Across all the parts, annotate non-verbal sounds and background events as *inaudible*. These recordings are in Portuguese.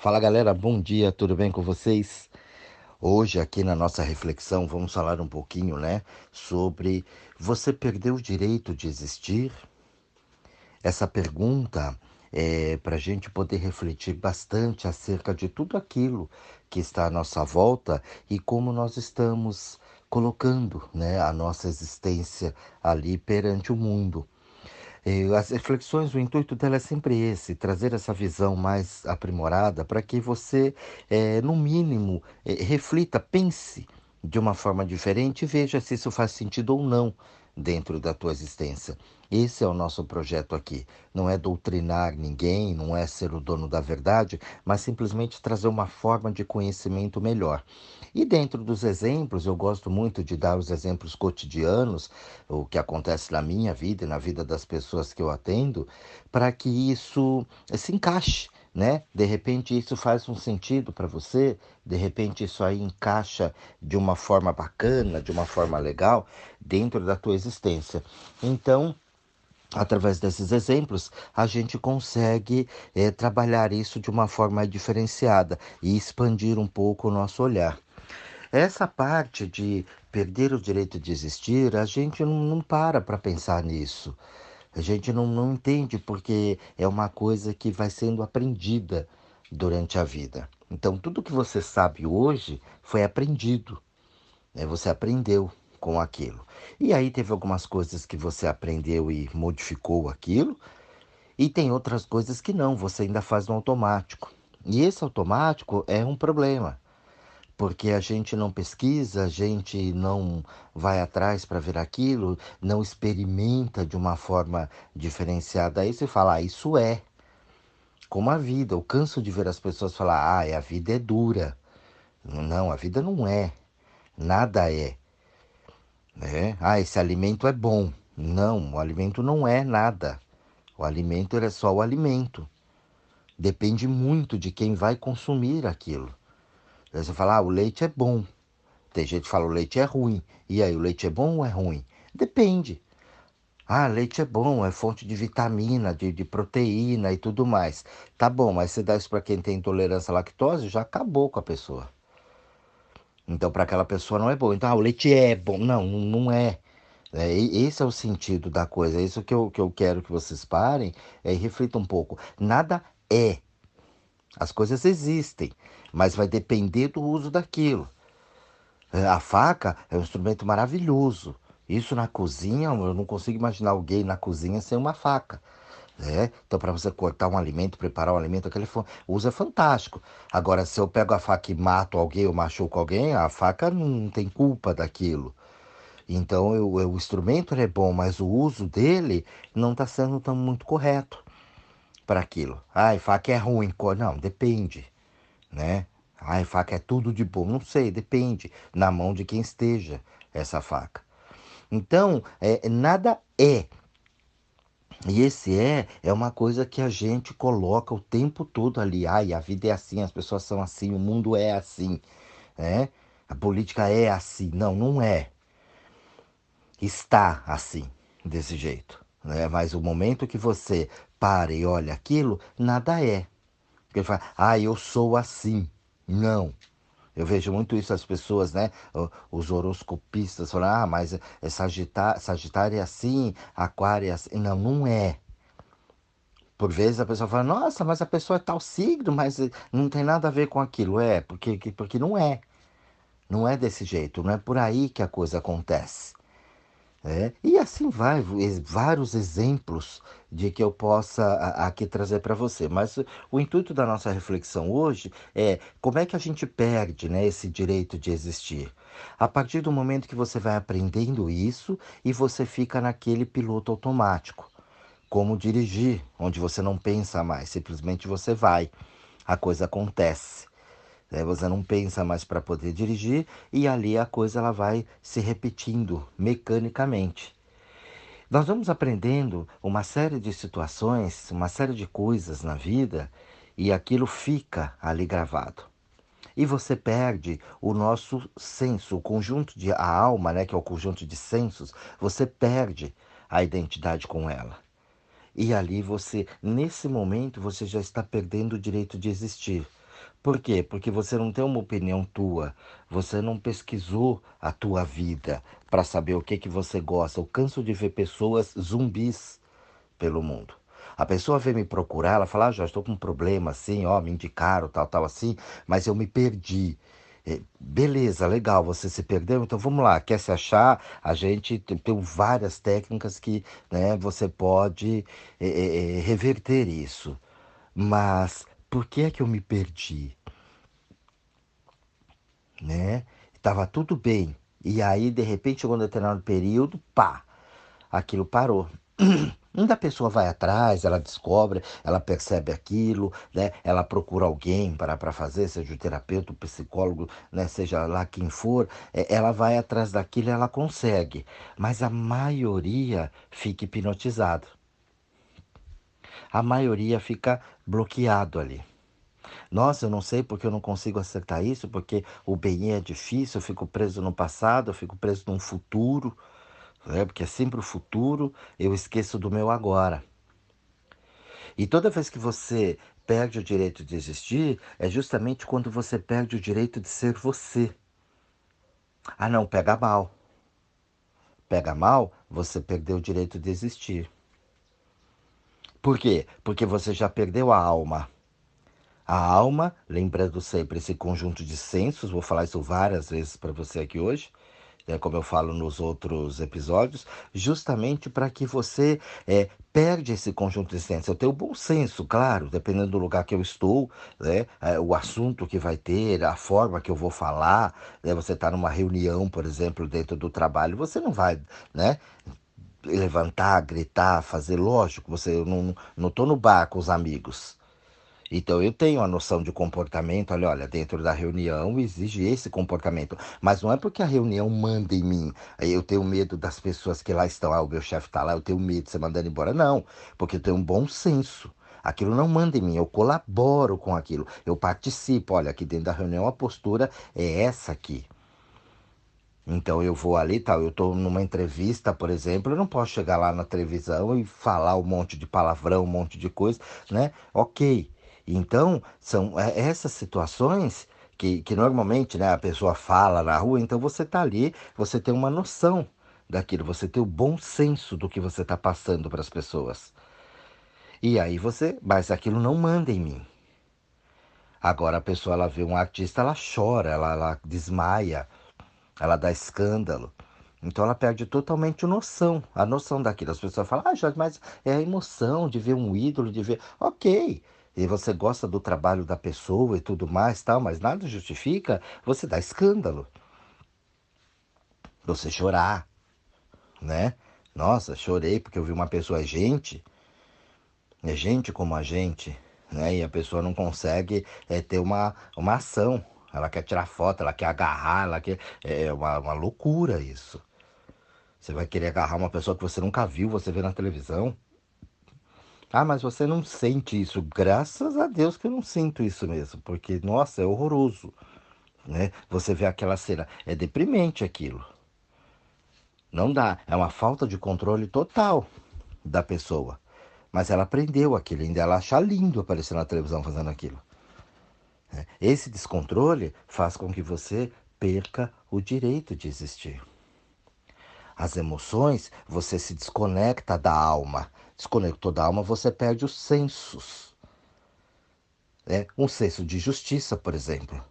Fala galera, bom dia, tudo bem com vocês? Hoje, aqui na nossa reflexão, vamos falar um pouquinho, né, sobre você perdeu o direito de existir? Essa pergunta é para a gente poder refletir bastante acerca de tudo aquilo que está à nossa volta e como nós estamos colocando, né, a nossa existência ali perante o mundo. As reflexões, o intuito dela é sempre esse, trazer essa visão mais aprimorada para que você, é, no mínimo, é, reflita, pense de uma forma diferente e veja se isso faz sentido ou não dentro da tua existência. Esse é o nosso projeto aqui. Não é doutrinar ninguém, não é ser o dono da verdade, mas simplesmente trazer uma forma de conhecimento melhor. E dentro dos exemplos, eu gosto muito de dar os exemplos cotidianos, o que acontece na minha vida e na vida das pessoas que eu atendo, para que isso se encaixe. Né? De repente isso faz um sentido para você, de repente isso aí encaixa de uma forma bacana, de uma forma legal dentro da tua existência. Então, através desses exemplos, a gente consegue é, trabalhar isso de uma forma diferenciada e expandir um pouco o nosso olhar. Essa parte de perder o direito de existir, a gente não, não para para pensar nisso. A gente não, não entende porque é uma coisa que vai sendo aprendida durante a vida. Então, tudo que você sabe hoje foi aprendido. Né? Você aprendeu com aquilo. E aí teve algumas coisas que você aprendeu e modificou aquilo, e tem outras coisas que não, você ainda faz no automático. E esse automático é um problema porque a gente não pesquisa, a gente não vai atrás para ver aquilo, não experimenta de uma forma diferenciada isso e fala, ah, isso é. Como a vida, eu canso de ver as pessoas falar, ah, a vida é dura. Não, a vida não é. Nada é. Né? Ah, esse alimento é bom. Não, o alimento não é nada. O alimento é só o alimento. Depende muito de quem vai consumir aquilo. Você fala, ah, o leite é bom. Tem gente que fala, o leite é ruim. E aí, o leite é bom ou é ruim? Depende. Ah, leite é bom, é fonte de vitamina, de, de proteína e tudo mais. Tá bom, mas você dá isso para quem tem intolerância à lactose, já acabou com a pessoa. Então, para aquela pessoa não é bom. Então, ah, o leite é bom. Não, não é. É, esse é o sentido da coisa. É isso que eu, que eu quero que vocês parem é, e reflitam um pouco. Nada é. As coisas existem mas vai depender do uso daquilo. A faca é um instrumento maravilhoso. Isso na cozinha, eu não consigo imaginar alguém na cozinha sem uma faca. Né? Então, para você cortar um alimento, preparar um alimento, aquele uso é fantástico. Agora, se eu pego a faca e mato alguém ou machuco alguém, a faca não tem culpa daquilo. Então, eu, eu, o instrumento é bom, mas o uso dele não está sendo tão muito correto para aquilo. Ai, faca é ruim. Não, depende né? Ai, faca é tudo de bom. Não sei, depende. Na mão de quem esteja essa faca. Então, é, nada é. E esse é, é uma coisa que a gente coloca o tempo todo ali. Ai, a vida é assim, as pessoas são assim, o mundo é assim. Né? A política é assim. Não, não é. Está assim, desse jeito. Né? Mas o momento que você para e olha aquilo, nada é. Porque ele fala, ah, eu sou assim. Não. Eu vejo muito isso as pessoas, né? Os horoscopistas falam, ah, mas é sagitário, sagitário é assim, aquário é assim. Não, não é. Por vezes a pessoa fala, nossa, mas a pessoa é tal signo, mas não tem nada a ver com aquilo. É, porque, porque não é. Não é desse jeito, não é por aí que a coisa acontece. É, e assim vai, vários exemplos de que eu possa aqui trazer para você. Mas o intuito da nossa reflexão hoje é como é que a gente perde né, esse direito de existir. A partir do momento que você vai aprendendo isso e você fica naquele piloto automático. Como dirigir, onde você não pensa mais, simplesmente você vai. A coisa acontece. Né? Você não pensa mais para poder dirigir e ali a coisa ela vai se repetindo mecanicamente. Nós vamos aprendendo uma série de situações, uma série de coisas na vida e aquilo fica ali gravado. E você perde o nosso senso, o conjunto de a alma, né, que é o conjunto de sensos, você perde a identidade com ela. E ali você, nesse momento, você já está perdendo o direito de existir Por quê? Porque você não tem uma opinião tua, você não pesquisou a tua vida para saber o que que você gosta. Eu canso de ver pessoas zumbis pelo mundo. A pessoa vem me procurar, ela fala, ah, já estou com um problema assim, ó, me indicaram, tal, tal, assim, mas eu me perdi. É, beleza, legal, você se perdeu, então vamos lá, quer se achar? A gente tem várias técnicas que né, você pode é, é, é, reverter isso. Mas por que é que eu me perdi? Né? Tava tudo bem. E aí, de repente, chegou um determinado período, pá, aquilo parou. *clears throat* Ainda a pessoa vai atrás, ela descobre, ela percebe aquilo, né? ela procura alguém para, fazer, seja o terapeuta, o psicólogo, né? seja lá quem for, é, ela vai atrás daquilo ela consegue. Mas a maioria fica hipnotizado. A maioria fica bloqueado ali. Nossa, eu não sei porque eu não consigo acertar isso, porque o bem é difícil, eu fico preso no passado, eu fico preso num futuro né? porque é sempre o futuro, eu esqueço do meu agora. E toda vez que você perde o direito de existir, é justamente quando você perde o direito de ser você. Ah, não, pega mal. Pega mal, você perdeu o direito de existir. Por quê? Porque você já perdeu a alma. A alma, lembrando sempre esse conjunto de sensos, vou falar isso várias vezes para você aqui hoje, né, como eu falo nos outros episódios, justamente para que você é, perde esse conjunto de ciência. Eu tenho bom senso, claro, dependendo do lugar que eu estou, né, é, o assunto que vai ter, a forma que eu vou falar. Né, você está numa reunião, por exemplo, dentro do trabalho, você não vai, né? levantar, gritar, fazer, lógico, você eu não não tô no bar com os amigos, então eu tenho a noção de comportamento, olha, olha, dentro da reunião exige esse comportamento, mas não é porque a reunião manda em mim. Eu tenho medo das pessoas que lá estão, ah, o meu chefe está lá, eu tenho medo de ser mandado embora. Não, porque eu tenho um bom senso. Aquilo não manda em mim, eu colaboro com aquilo, eu participo. Olha, aqui dentro da reunião a postura é essa aqui. Então eu vou ali, tal, eu estou numa entrevista, por exemplo, eu não posso chegar lá na televisão e falar um monte de palavrão, um monte de coisa, né? Ok, então, são é, essas situações que, que normalmente né, a pessoa fala na rua, então você está ali, você tem uma noção daquilo, você tem o bom senso do que você está passando para as pessoas. E aí você, mas aquilo não manda em mim. Agora a pessoa ela vê um artista, ela chora, ela, ela desmaia, ela dá escândalo. Então ela perde totalmente a noção, a noção daquilo. As pessoas falam, ah, Jorge, mas é a emoção de ver um ídolo, de ver. Ok, e você gosta do trabalho da pessoa e tudo mais, tal, mas nada justifica você dar escândalo. Você chorar, né? Nossa, chorei porque eu vi uma pessoa, é gente, é gente como a gente, né? E a pessoa não consegue é, ter uma, uma ação. Ela quer tirar foto, ela quer agarrar, ela quer. É uma, uma loucura isso. Você vai querer agarrar uma pessoa que você nunca viu, você vê na televisão. Ah, mas você não sente isso. Graças a Deus que eu não sinto isso mesmo, porque nossa, é horroroso, né? Você vê aquela cena, é deprimente aquilo. Não dá, é uma falta de controle total da pessoa. Mas ela aprendeu aquilo, ainda ela acha lindo aparecer na televisão fazendo aquilo. É, esse descontrole faz com que você perca o direito de existir. As emoções, você se desconecta da alma, desconectou da alma, você perde os sensos. Né? Um senso de justiça, por exemplo.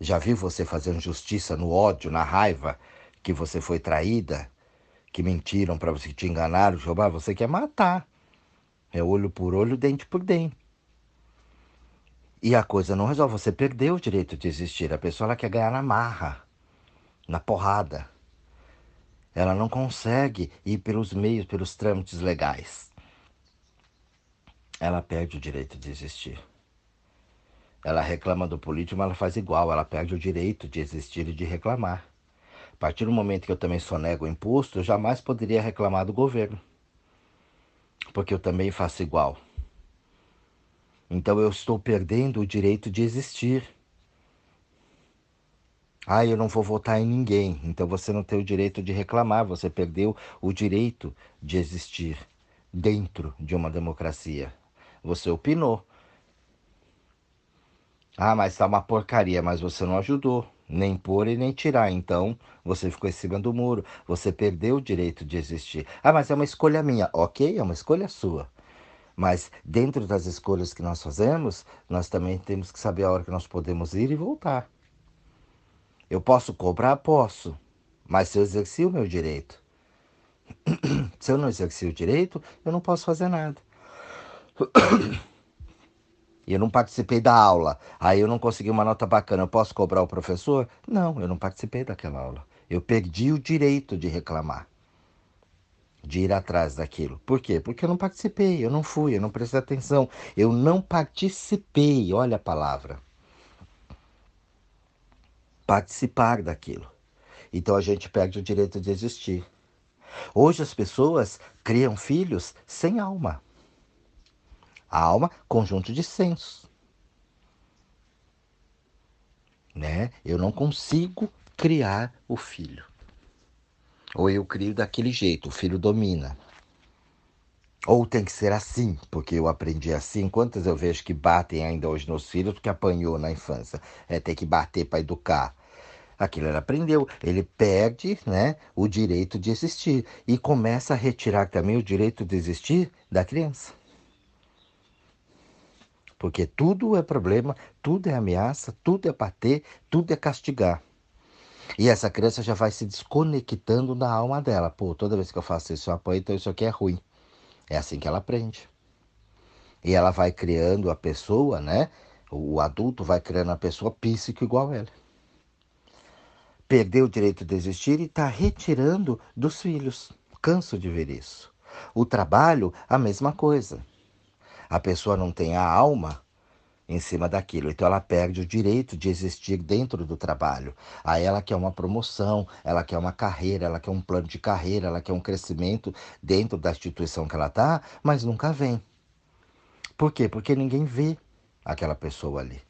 Já viu você fazendo justiça no ódio, na raiva, que você foi traída, que mentiram para você, que te enganaram, ah, você quer matar. É olho por olho, dente por dente. E a coisa não resolve. Você perdeu o direito de existir. A pessoa ela quer ganhar na marra, na porrada. Ela não consegue ir pelos meios, pelos trâmites legais ela perde o direito de existir. Ela reclama do político, mas ela faz igual, ela perde o direito de existir e de reclamar. A partir do momento que eu também sonego o imposto, eu jamais poderia reclamar do governo. Porque eu também faço igual. Então eu estou perdendo o direito de existir. Ah, eu não vou votar em ninguém. Então você não tem o direito de reclamar, você perdeu o direito de existir dentro de uma democracia. Você opinou. Ah, mas tá uma porcaria, mas você não ajudou, nem pôr e nem tirar. Então, você ficou em cima do muro, você perdeu o direito de existir. Ah, mas é uma escolha minha. Ok, é uma escolha sua. Mas dentro das escolhas que nós fazemos, nós também temos que saber a hora que nós podemos ir e voltar. Eu posso cobrar? Posso. Mas se eu exerci o meu direito. *clears throat* se eu não exerci o direito, eu não posso fazer nada. E eu não participei da aula, aí eu não consegui uma nota bacana, eu posso cobrar o professor? Não, eu não participei daquela aula. Eu perdi o direito de reclamar, de ir atrás daquilo. Por quê? Porque eu não participei, eu não fui, eu não prestei atenção, eu não participei, olha a palavra. Participar daquilo. Então a gente perde o direito de existir. Hoje as pessoas criam filhos sem alma. A alma, conjunto de sensos. Né? Eu não consigo criar o filho. Ou eu crio daquele jeito, o filho domina. Ou tem que ser assim, porque eu aprendi assim. Quantas eu vejo que batem ainda hoje nos filhos porque apanhou na infância? É ter que bater para educar. Aquilo ele aprendeu, ele perde né, o direito de existir e começa a retirar também o direito de existir da criança. Porque tudo é problema, tudo é ameaça, tudo é bater, tudo é castigar. E essa criança já vai se desconectando da alma dela. Pô, toda vez que eu faço isso, eu apanho, então isso aqui é ruim. É assim que ela aprende. E ela vai criando a pessoa, né? O adulto vai criando a pessoa psíquica igual ela. Perdeu o direito de existir e está retirando dos filhos. Canso de ver isso. O trabalho, a mesma coisa a pessoa não tem a alma em cima daquilo. Então ela perde o direito de existir dentro do trabalho. Aí ela quer uma promoção, ela quer uma carreira, ela quer um plano de carreira, ela quer um crescimento dentro da instituição que ela está, mas nunca vem. Por quê? Porque ninguém vê aquela pessoa ali.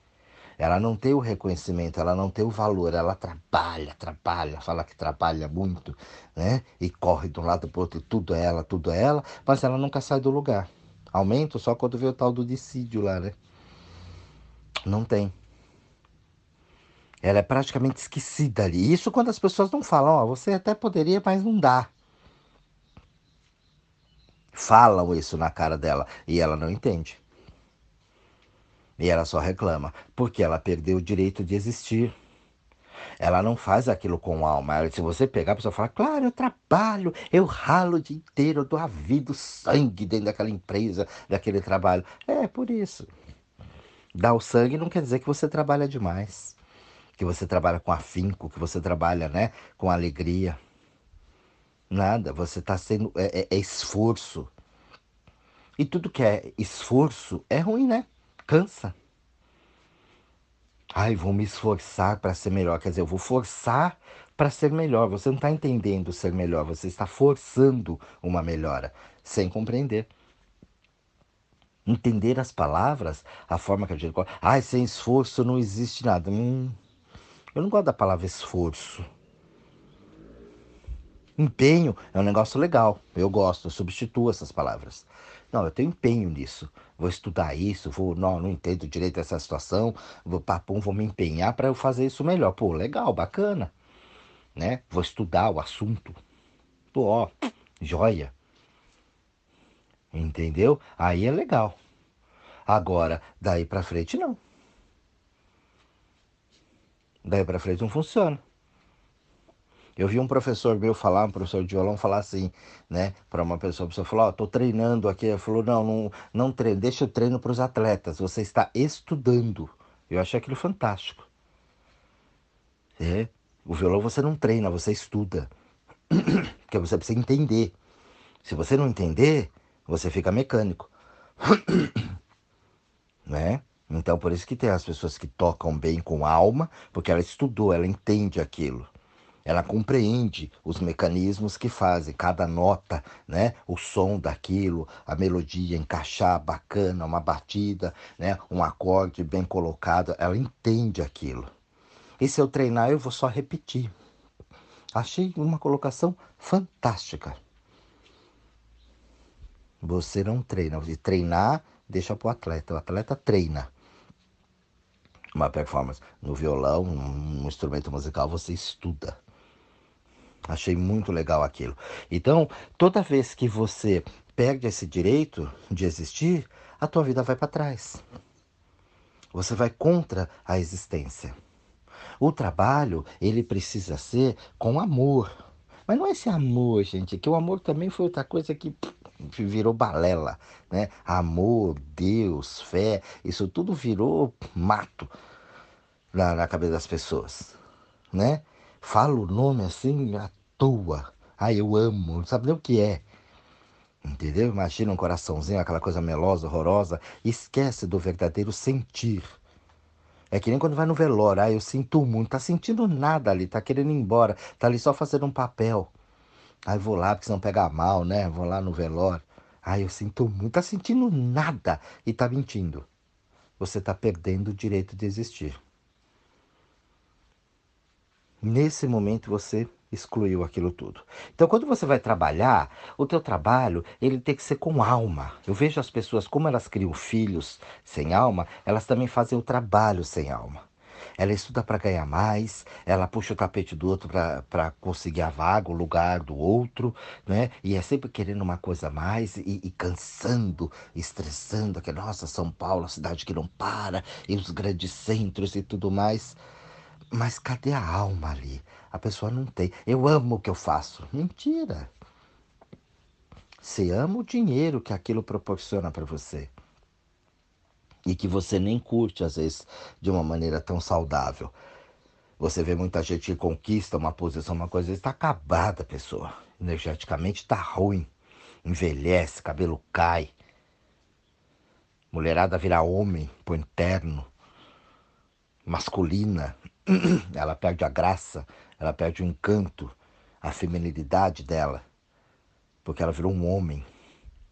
Ela não tem o reconhecimento, ela não tem o valor, ela trabalha, trabalha, fala que trabalha muito, né? E corre de um lado para o outro, tudo é ela, tudo é ela, mas ela nunca sai do lugar. Aumento só quando vê o tal do dissídio lá, né? Não tem. Ela é praticamente esquecida ali. Isso quando as pessoas não falam, ó, você até poderia, mas não dá. Falam isso na cara dela e ela não entende. E ela só reclama, porque ela perdeu o direito de existir. Ela não faz aquilo com alma. Se você pegar, a pessoa fala, claro, eu trabalho, eu ralo o dia inteiro, eu dou a vida, o sangue dentro daquela empresa, daquele trabalho. É por isso. Dar o sangue não quer dizer que você trabalha demais. Que você trabalha com afinco, que você trabalha né, com alegria. Nada, você está sendo. É, é, é esforço. E tudo que é esforço é ruim, né? Cansa. Ai, vou me esforçar para ser melhor. Quer dizer, eu vou forçar para ser melhor. Você não está entendendo ser melhor, você está forçando uma melhora, sem compreender. Entender as palavras, a forma que a gente. Ai, sem esforço não existe nada. Hum, eu não gosto da palavra esforço. Empenho é um negócio legal. Eu gosto, eu substituo essas palavras. Não, eu tenho empenho nisso. Vou estudar isso, vou, não, não entendo direito essa situação, vou papum, vou me empenhar para eu fazer isso melhor. Pô, legal, bacana. Né? Vou estudar o assunto. Pô, ó, joia. Entendeu? Aí é legal. Agora, daí para frente não. Daí para frente não funciona. Eu vi um professor meu falar, um professor de violão, falar assim, né, para uma pessoa, a pessoa falou, ó, oh, tô treinando aqui, ele falou, não, não, não treino, deixa o treino para os atletas, você está estudando. Eu achei aquilo fantástico. É, o violão você não treina, você estuda. *clears throat* Porque você precisa entender. Se você não entender, você fica mecânico. *clears throat* né? Então por isso que tem as pessoas que tocam bem com alma, porque ela estudou, ela entende aquilo. Ela compreende os mecanismos que fazem cada nota, né? O som daquilo, a melodia encaixar bacana, uma batida, né? Um acorde bem colocado, ela entende aquilo. E se eu treinar, eu vou só repetir. Achei uma colocação fantástica. Você não treina. E treinar, deixa para o atleta. O atleta treina. uma performance. No violão, um instrumento musical, você estuda. Achei muito legal aquilo. Então, toda vez que você perde esse direito de existir, a tua vida vai para trás. Você vai contra a existência. O trabalho, ele precisa ser com amor. Mas não é esse amor, gente, que o amor também foi outra coisa que virou balela, né? Amor, Deus, fé, isso tudo virou mato na, na cabeça das pessoas, né? Fala o nome assim à toa. Ah, eu amo, não sabe nem o que é. Entendeu? Imagina um coraçãozinho, aquela coisa melosa, horrorosa. Esquece do verdadeiro sentir. É que nem quando vai no velório, ah, eu sinto muito, tá sentindo nada ali, tá querendo ir embora, tá ali só fazendo um papel. Aí vou lá, porque senão pega mal, né? Vou lá no velório. Ah, eu sinto muito, tá sentindo nada e tá mentindo. Você tá perdendo o direito de existir. Nesse momento você excluiu aquilo tudo. Então, quando você vai trabalhar, o teu trabalho ele tem que ser com alma. Eu vejo as pessoas como elas criam filhos sem alma, elas também fazem o trabalho sem alma. Ela estuda para ganhar mais, ela puxa o tapete do outro para conseguir a vaga, o lugar do outro, né? E é sempre querendo uma coisa a mais e, e cansando, estressando, que nossa, São Paulo, a cidade que não para, e os grandes centros e tudo mais. Mas cadê a alma ali? A pessoa não tem. Eu amo o que eu faço. Mentira. Você ama o dinheiro que aquilo proporciona para você. E que você nem curte, às vezes, de uma maneira tão saudável. Você vê muita gente que conquista uma posição, uma coisa, está acabada a pessoa. Energeticamente está ruim. Envelhece, cabelo cai. Mulherada vira homem, põe terno. Masculina. *clears throat* ela perde a graça, ela perde o encanto, a feminilidade dela, porque ela virou um homem.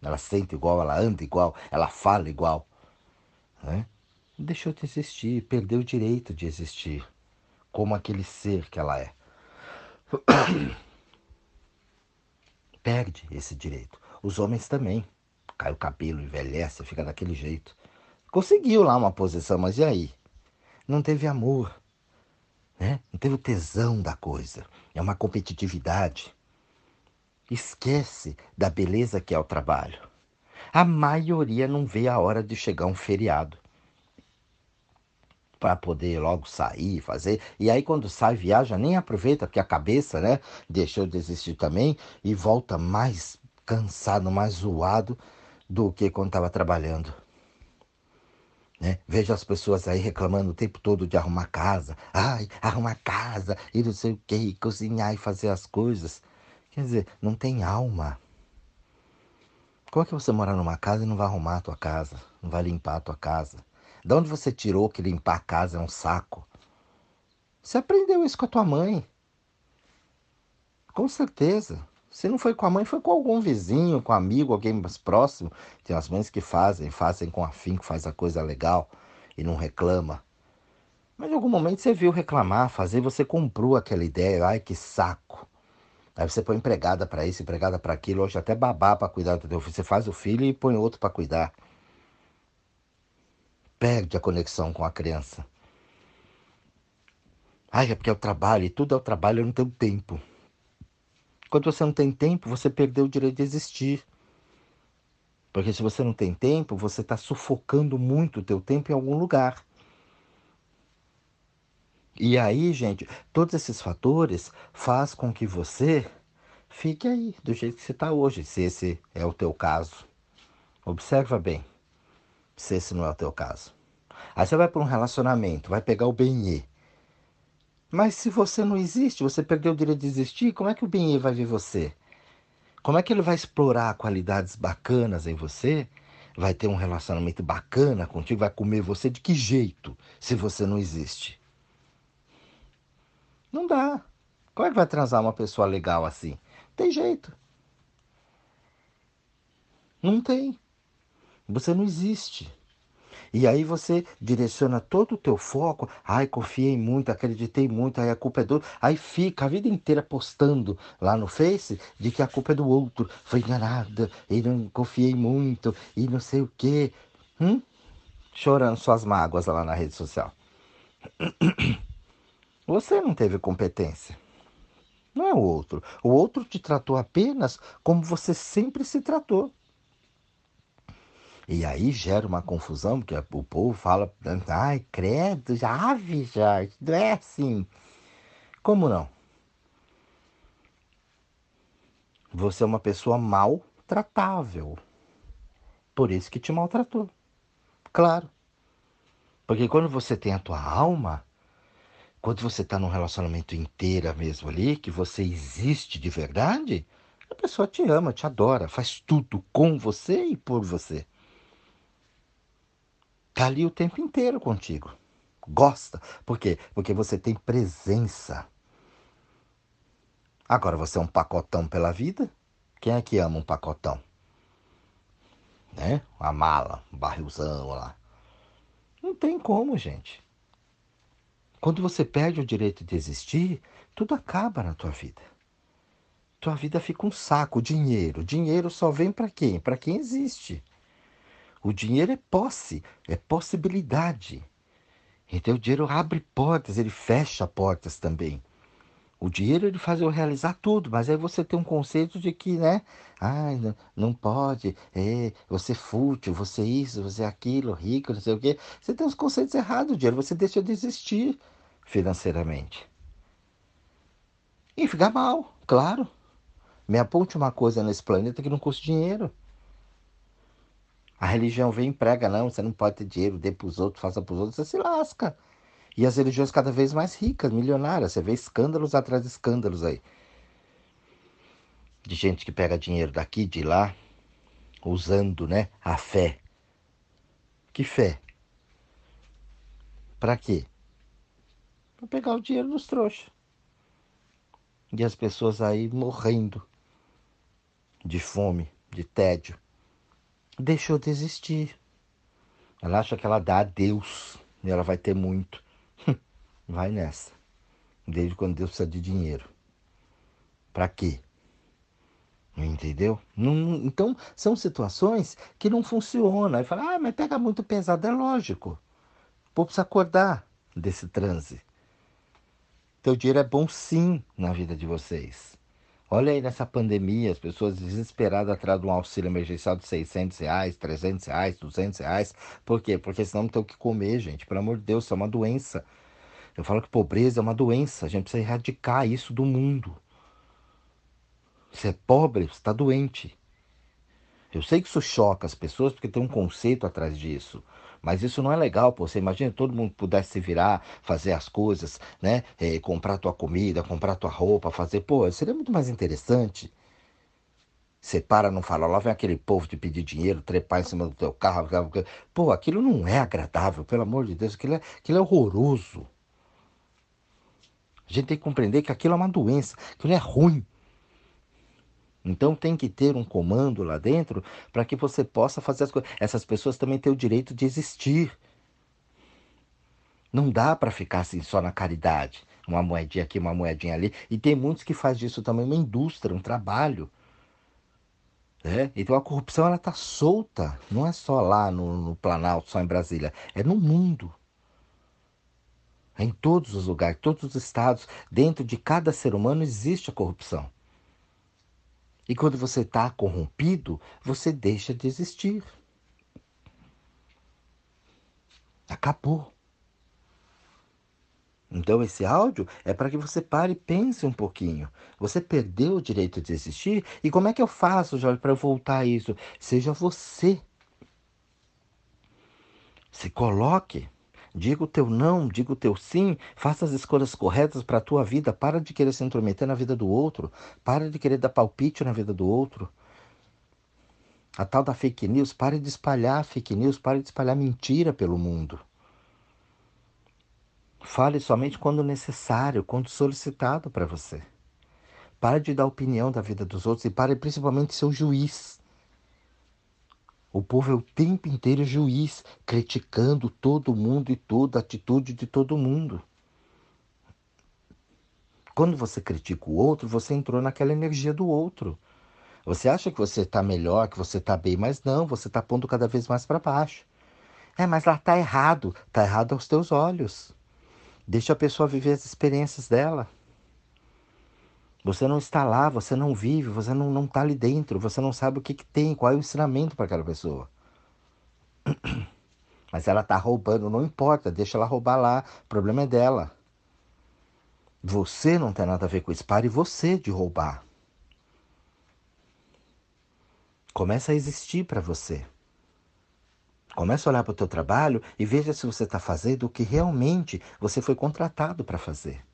Ela sente igual, ela anda igual, ela fala igual. Né? Deixou de existir, perdeu o direito de existir, como aquele ser que ela é. *clears throat* Perde esse direito. Os homens também. Cai o cabelo, envelhece, fica daquele jeito. Conseguiu lá uma posição, mas e aí? Não teve amor, né? Não teve o tesão da coisa. É uma competitividade. Esquece da beleza que é o trabalho. A maioria não vê a hora de chegar um feriado para poder logo sair, fazer. E aí quando sai, viaja, nem aproveita porque a cabeça, né, deixou de existir também e volta mais cansado, mais zoado do que quando estava trabalhando. Né? Vejo as pessoas aí reclamando o tempo todo de arrumar casa. Ai, arrumar casa e não sei o que, cozinhar e fazer as coisas. Quer dizer, não tem alma. Como é que você mora numa casa e não vai arrumar a tua casa? Não vai limpar a tua casa? De onde você tirou que limpar a casa é um saco? Você aprendeu isso com a tua mãe. Com certeza. Se não foi com a mãe, foi com algum vizinho, com amigo, alguém mais próximo. Tem as mães que fazem, fazem com afinco, faz a coisa legal e não reclama. Mas em algum momento você viu reclamar, fazer, você comprou aquela ideia, ai que saco. Aí você põe empregada para isso, empregada para aquilo, hoje até babá para cuidar do teu filho. Você faz o filho e põe outro para cuidar. Perde a conexão com a criança. Ai, é porque é o trabalho, e tudo é o trabalho, eu não tenho tempo. Quando você não tem tempo, você perdeu o direito de existir. Porque se você não tem tempo, você está sufocando muito o teu tempo em algum lugar. E aí, gente, todos esses fatores faz com que você fique aí, do jeito que você está hoje, se esse é o teu caso. Observa bem, se esse não é o teu caso. Aí você vai para um relacionamento, vai pegar o bem mas se você não existe, você perdeu o direito de existir, como é que o bem vai ver você? Como é que ele vai explorar qualidades bacanas em você? Vai ter um relacionamento bacana contigo? Vai comer você de que jeito se você não existe? Não dá. Como é que vai transar uma pessoa legal assim? Tem jeito. Não tem. Você não existe. E aí você direciona todo o teu foco, ai, confiei muito, acreditei muito, aí a culpa é do outro. Aí fica a vida inteira postando lá no Face de que a culpa é do outro, foi enganada, e não confiei muito, e não sei o quê. Hum? Chorando suas mágoas lá na rede social. *coughs* Você não teve competência. Não é o outro. O outro te tratou apenas como você sempre se tratou. E aí gera uma confusão, porque o povo fala, ai, credo, ave já, não é assim. Como não? Você é uma pessoa maltratável. Por isso que te maltratou. Claro. Porque quando você tem a tua alma, quando você está num relacionamento inteira mesmo ali, que você existe de verdade, a pessoa te ama, te adora, faz tudo com você e por você. Está ali o tempo inteiro contigo. Gosta. Por quê? Porque você tem presença. Agora você é um pacotão pela vida? Quem é que ama um pacotão? Né? Uma mala, um barrilzão lá. Não tem como, gente. Quando você perde o direito de existir, tudo acaba na tua vida. Tua vida fica um saco, dinheiro. Dinheiro só vem para quem? Para quem existe. O dinheiro é posse, é possibilidade. Então o dinheiro abre portas, ele fecha portas também. O dinheiro ele faz eu realizar tudo, mas aí você tem um conceito de que, né? Ai, não, não pode, é, você é fútil, você é isso, você é aquilo, rico, não sei o quê. Você tem os conceitos errados do dinheiro, você deixa de existir financeiramente. E fica mal, claro. Me aponte uma coisa nesse planeta que não custa dinheiro. A religião vem e prega, não, você não pode ter dinheiro, dê para os outros, faça para os outros, você se lasca. E as religiões cada vez mais ricas, milionárias. Você vê escândalos atrás de escândalos aí. De gente que pega dinheiro daqui, de lá, usando né, a fé. Que fé? Para quê? Para pegar o dinheiro dos trouxas. E as pessoas aí morrendo de fome, de tédio. Deixou de existir. Ela acha que ela dá a Deus e ela vai ter muito. *laughs* Vai nessa. Desde quando Deus precisa de dinheiro. Para quê? Entendeu? Não, então, são situações que não funcionam. Aí fala, ah, mas pega muito pesado. É lógico. O povo precisa acordar desse transe. Teu dinheiro é bom sim na vida de vocês. Olha aí nessa pandemia, as pessoas desesperadas atrás de um auxílio emergencial de 600 reais, 300 reais, 200 reais. Por quê? Porque senão não tem o que comer, gente. Pelo amor de Deus, isso é uma doença. Eu falo que pobreza é uma doença, a gente precisa erradicar isso do mundo. Você é pobre, você está doente. Eu sei que isso choca as pessoas porque tem um conceito atrás disso. Mas isso não é legal, pô. Você imagina todo mundo pudesse se virar, fazer as coisas, né? É, comprar tua comida, comprar tua roupa, fazer. Pô, seria muito mais interessante. Você para, não fala, lá vem aquele povo de pedir dinheiro, trepar em cima do teu carro. Pô, aquilo não é agradável, pelo amor de Deus, aquilo é, aquilo é horroroso. A gente tem que compreender que aquilo é uma doença, aquilo é ruim. Então tem que ter um comando lá dentro para que você possa fazer as coisas. Essas pessoas também têm o direito de existir. Não dá para ficar assim só na caridade, uma moedinha aqui, uma moedinha ali. E tem muitos que fazem disso também uma indústria, um trabalho. É? Então a corrupção ela está solta, não é só lá no, no Planalto, só em Brasília, é no mundo em todos os lugares, todos os estados, dentro de cada ser humano existe a corrupção. E quando você está corrompido, você deixa de existir. Acabou. Então esse áudio é para que você pare e pense um pouquinho. Você perdeu o direito de existir e como é que eu faço, Jorge, para voltar a isso? Seja você. Se coloque Diga o teu não, diga o teu sim, faça as escolhas corretas para a tua vida. Para de querer se intrometer na vida do outro. Para de querer dar palpite na vida do outro. A tal da fake news, pare de espalhar fake news, pare de espalhar mentira pelo mundo. Fale somente quando necessário, quando solicitado para você. Pare de dar opinião da vida dos outros e pare principalmente de ser o juiz. O povo é o tempo inteiro juiz, criticando todo mundo e toda a atitude de todo mundo. Quando você critica o outro, você entrou naquela energia do outro. Você acha que você está melhor, que você está bem, mas não, você está pondo cada vez mais para baixo. É, mas lá está errado. Está errado aos teus olhos. Deixa a pessoa viver as experiências dela. Você não está lá, você não vive, você não, está ali dentro, você não sabe o que, que tem, qual é o ensinamento para aquela pessoa. *clears throat* Mas ela está roubando, não importa, deixa ela roubar lá, o problema é dela. Você não tem nada a ver com isso, pare você de roubar. Começa a existir para você. Começa a olhar para o teu trabalho e veja se você está fazendo o que realmente você foi contratado para fazer.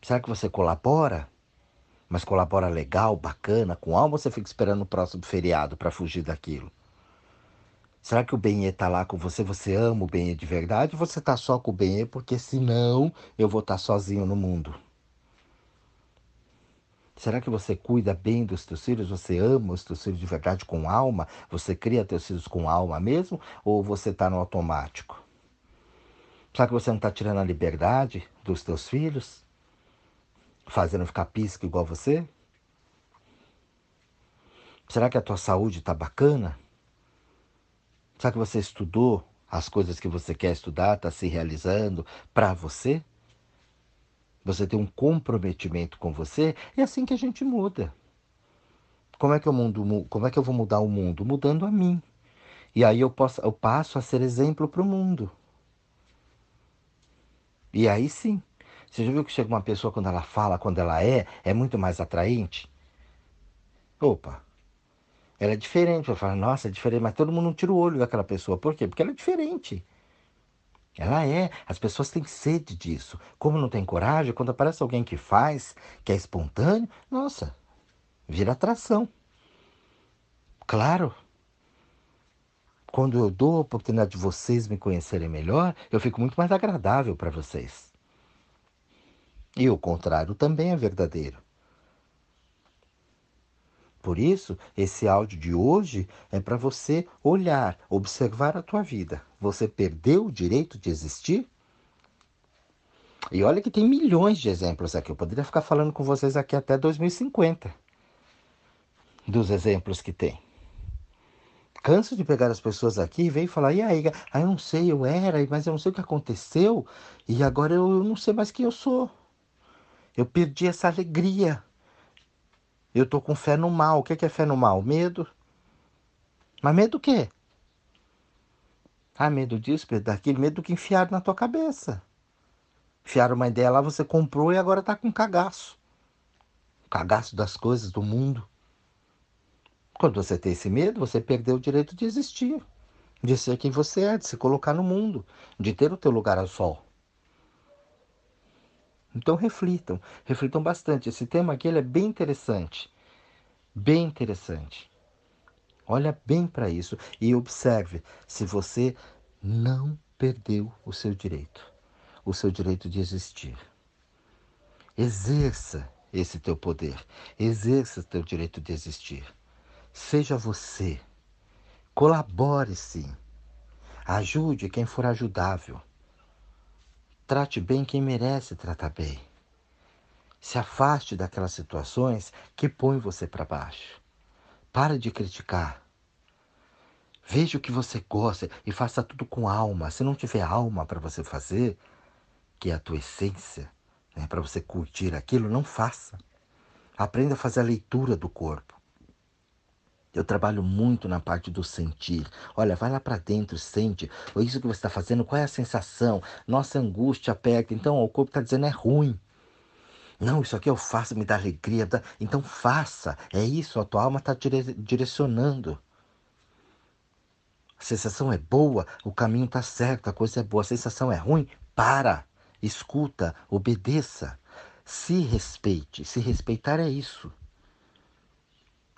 Será que você colabora? Mas colabora legal, bacana, com alma, você fica esperando o próximo feriado para fugir daquilo? Será que o Benê está lá com você? Você ama o Benê de verdade? Ou você está só com o Benê porque senão eu vou estar tá sozinho no mundo? Será que você cuida bem dos teus filhos? Você ama os teus filhos de verdade com alma? Você cria teus filhos com alma mesmo? Ou você está no automático? Será que você não está tirando a liberdade dos teus filhos? Fazendo ficar pisca igual você? Será que a tua saúde está bacana? Será que você estudou as coisas que você quer estudar, está se realizando para você? Você tem um comprometimento com você? É assim que a gente muda. Como é que, eu mundo, como é que eu vou mudar o mundo? Mudando a mim. E aí eu, posso, eu passo a ser exemplo para o mundo. E aí sim, você já viu que chega uma pessoa quando ela fala, quando ela é, é muito mais atraente? Opa, ela é diferente. Eu falo, nossa, é diferente, mas todo mundo não tira o olho daquela pessoa. Por quê? Porque ela é diferente. Ela é. As pessoas têm sede disso. Como não tem coragem, quando aparece alguém que faz, que é espontâneo, nossa, vira atração. Claro. Quando eu dou a oportunidade de vocês me conhecerem melhor, eu fico muito mais agradável para vocês. E o contrário também é verdadeiro. Por isso, esse áudio de hoje é para você olhar, observar a tua vida. Você perdeu o direito de existir? E olha que tem milhões de exemplos aqui. Eu poderia ficar falando com vocês aqui até 2050 dos exemplos que tem. Canso de pegar as pessoas aqui e veio falar, e aí, ah, eu não sei, eu era, mas eu não sei o que aconteceu, e agora eu não sei mais quem eu sou. Eu perdi essa alegria. Eu tô com fé no mal. O que é fé no mal? Medo. Mas medo do quê? Ah, medo disso, medo daquilo, medo do que enfiaram na tua cabeça. Enfiaram uma ideia lá, você comprou e agora tá com cagaço. Cagaço das coisas do mundo. Quando você tem esse medo, você perdeu o direito de existir, de ser quem você é, de se colocar no mundo, de ter o teu lugar ao sol. Então reflitam, reflitam bastante. Esse tema aqui é bem interessante, bem interessante. Olha bem para isso e observe se você não perdeu o seu direito, o seu direito de existir. Exerça esse teu poder, exerça teu direito de existir. Seja você, colabore sim, ajude quem for ajudável. Trate bem quem merece tratar bem. Se afaste daquelas situações que põem você para baixo. Pare de criticar. Veja o que você gosta e faça tudo com alma. Se não tiver alma para você fazer, que é a tua essência, né, para você curtir aquilo, não faça. Aprenda a fazer a leitura do corpo. Eu trabalho muito na parte do sentir. Olha, vai lá para dentro, sente. Ou isso que você está fazendo, qual é a sensação? Nossa, angústia, aperta. Então, o corpo está dizendo é ruim. Não, isso aqui eu faço, me dá alegria. Dá... Então faça. É isso, a tua alma está dire... direcionando. A sensação é boa, o caminho está certo, a coisa é boa. A sensação é ruim, para, escuta, obedeça. Se respeite. Se respeitar é isso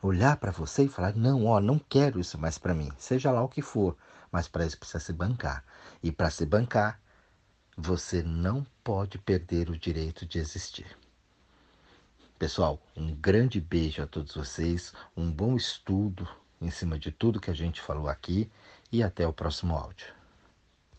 olhar para você e falar: não, ó, não quero isso mais para mim, seja lá o que for, mas para isso precisa se bancar. E para se bancar, você não pode perder o direito de existir. Pessoal, um grande beijo a todos vocês, um bom estudo em cima de tudo que a gente falou aqui e até o próximo áudio.